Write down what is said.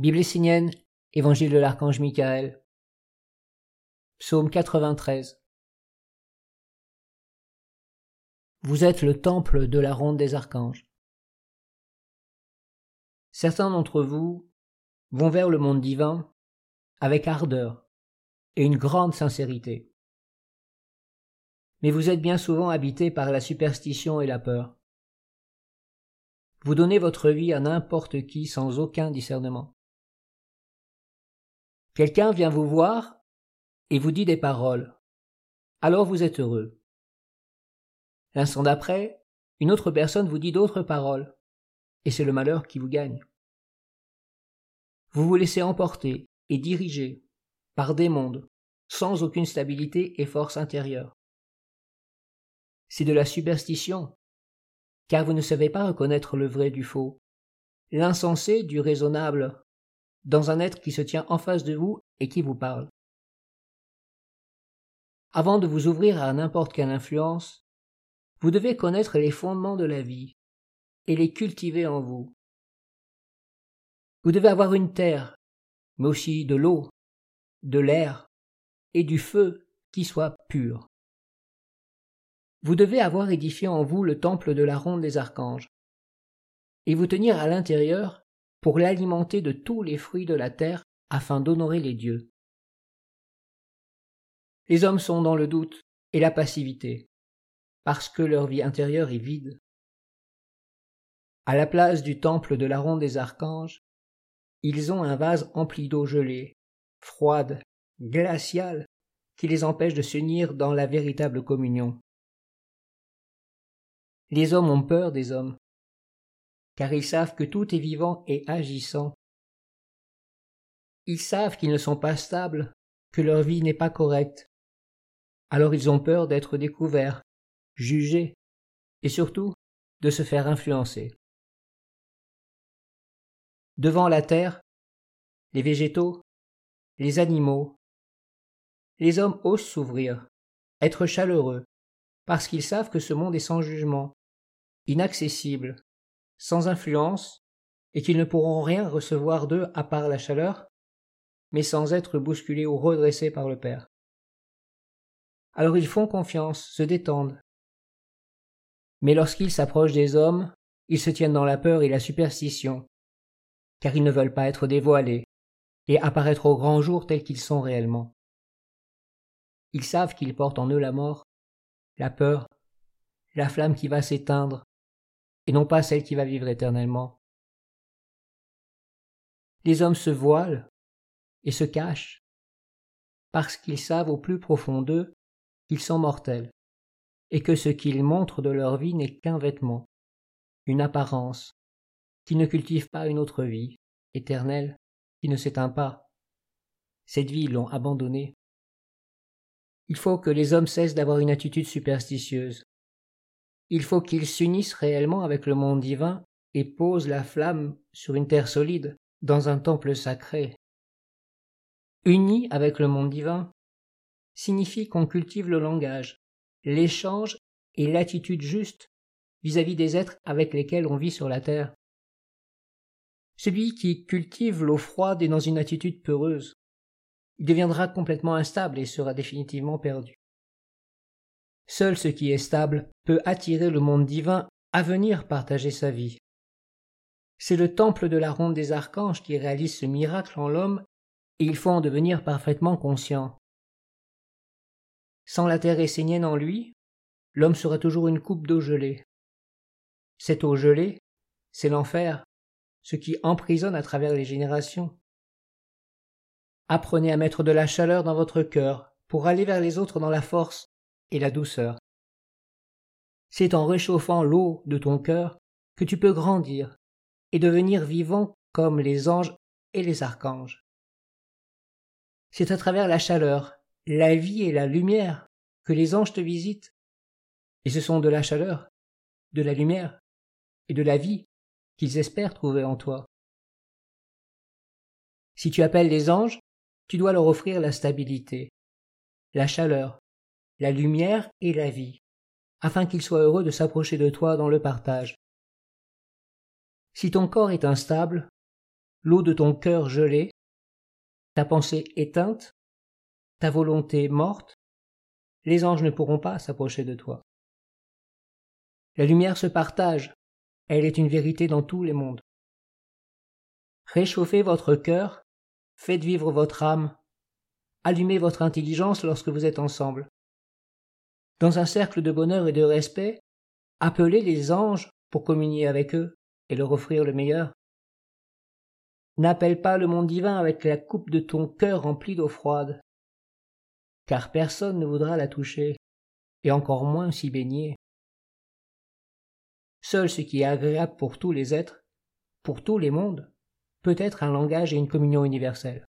Bible essénienne, Évangile de l'archange Michael. Psaume 93. Vous êtes le temple de la ronde des archanges. Certains d'entre vous vont vers le monde divin avec ardeur et une grande sincérité. Mais vous êtes bien souvent habités par la superstition et la peur. Vous donnez votre vie à n'importe qui sans aucun discernement. Quelqu'un vient vous voir et vous dit des paroles. Alors vous êtes heureux. L'instant d'après, une autre personne vous dit d'autres paroles, et c'est le malheur qui vous gagne. Vous vous laissez emporter et diriger par des mondes, sans aucune stabilité et force intérieure. C'est de la superstition, car vous ne savez pas reconnaître le vrai du faux, l'insensé du raisonnable, dans un être qui se tient en face de vous et qui vous parle. Avant de vous ouvrir à n'importe quelle influence, vous devez connaître les fondements de la vie et les cultiver en vous. Vous devez avoir une terre, mais aussi de l'eau, de l'air et du feu qui soit pur. Vous devez avoir édifié en vous le temple de la ronde des archanges, et vous tenir à l'intérieur pour l'alimenter de tous les fruits de la terre afin d'honorer les dieux. Les hommes sont dans le doute et la passivité, parce que leur vie intérieure est vide. À la place du temple de la ronde des archanges, ils ont un vase empli d'eau gelée, froide, glaciale, qui les empêche de s'unir dans la véritable communion. Les hommes ont peur des hommes, car ils savent que tout est vivant et agissant. Ils savent qu'ils ne sont pas stables, que leur vie n'est pas correcte. Alors ils ont peur d'être découverts, jugés, et surtout de se faire influencer. Devant la terre, les végétaux, les animaux, les hommes osent s'ouvrir, être chaleureux, parce qu'ils savent que ce monde est sans jugement, inaccessible, sans influence, et qu'ils ne pourront rien recevoir d'eux à part la chaleur, mais sans être bousculés ou redressés par le Père. Alors ils font confiance, se détendent. Mais lorsqu'ils s'approchent des hommes, ils se tiennent dans la peur et la superstition, car ils ne veulent pas être dévoilés, et apparaître au grand jour tels qu'ils sont réellement. Ils savent qu'ils portent en eux la mort, la peur, la flamme qui va s'éteindre, et non pas celle qui va vivre éternellement. Les hommes se voilent et se cachent, parce qu'ils savent au plus profond d'eux qu'ils sont mortels, et que ce qu'ils montrent de leur vie n'est qu'un vêtement, une apparence, qui ne cultive pas une autre vie, éternelle, qui ne s'éteint pas. Cette vie, l'ont abandonnée. Il faut que les hommes cessent d'avoir une attitude superstitieuse. Il faut qu'ils s'unissent réellement avec le monde divin et posent la flamme sur une terre solide, dans un temple sacré. Unis avec le monde divin signifie qu'on cultive le langage, l'échange et l'attitude juste vis-à-vis -vis des êtres avec lesquels on vit sur la terre. Celui qui cultive l'eau froide est dans une attitude peureuse. Il deviendra complètement instable et sera définitivement perdu. Seul ce qui est stable peut attirer le monde divin à venir partager sa vie. C'est le temple de la ronde des archanges qui réalise ce miracle en l'homme et il faut en devenir parfaitement conscient. Sans la terre essénienne en lui, l'homme sera toujours une coupe d'eau gelée. Cette eau gelée, c'est l'enfer, ce qui emprisonne à travers les générations. Apprenez à mettre de la chaleur dans votre cœur pour aller vers les autres dans la force et la douceur. C'est en réchauffant l'eau de ton cœur que tu peux grandir et devenir vivant comme les anges et les archanges. C'est à travers la chaleur, la vie et la lumière que les anges te visitent. Et ce sont de la chaleur, de la lumière et de la vie qu'ils espèrent trouver en toi. Si tu appelles les anges, tu dois leur offrir la stabilité, la chaleur, la lumière et la vie, afin qu'ils soient heureux de s'approcher de toi dans le partage. Si ton corps est instable, l'eau de ton cœur gelée, ta pensée éteinte, ta volonté morte, les anges ne pourront pas s'approcher de toi. La lumière se partage, elle est une vérité dans tous les mondes. Réchauffez votre cœur, faites vivre votre âme, allumez votre intelligence lorsque vous êtes ensemble. Dans un cercle de bonheur et de respect, appelez les anges pour communier avec eux et leur offrir le meilleur. N'appelle pas le monde divin avec la coupe de ton cœur remplie d'eau froide, car personne ne voudra la toucher, et encore moins s'y baigner. Seul ce qui est agréable pour tous les êtres, pour tous les mondes, peut être un langage et une communion universelle.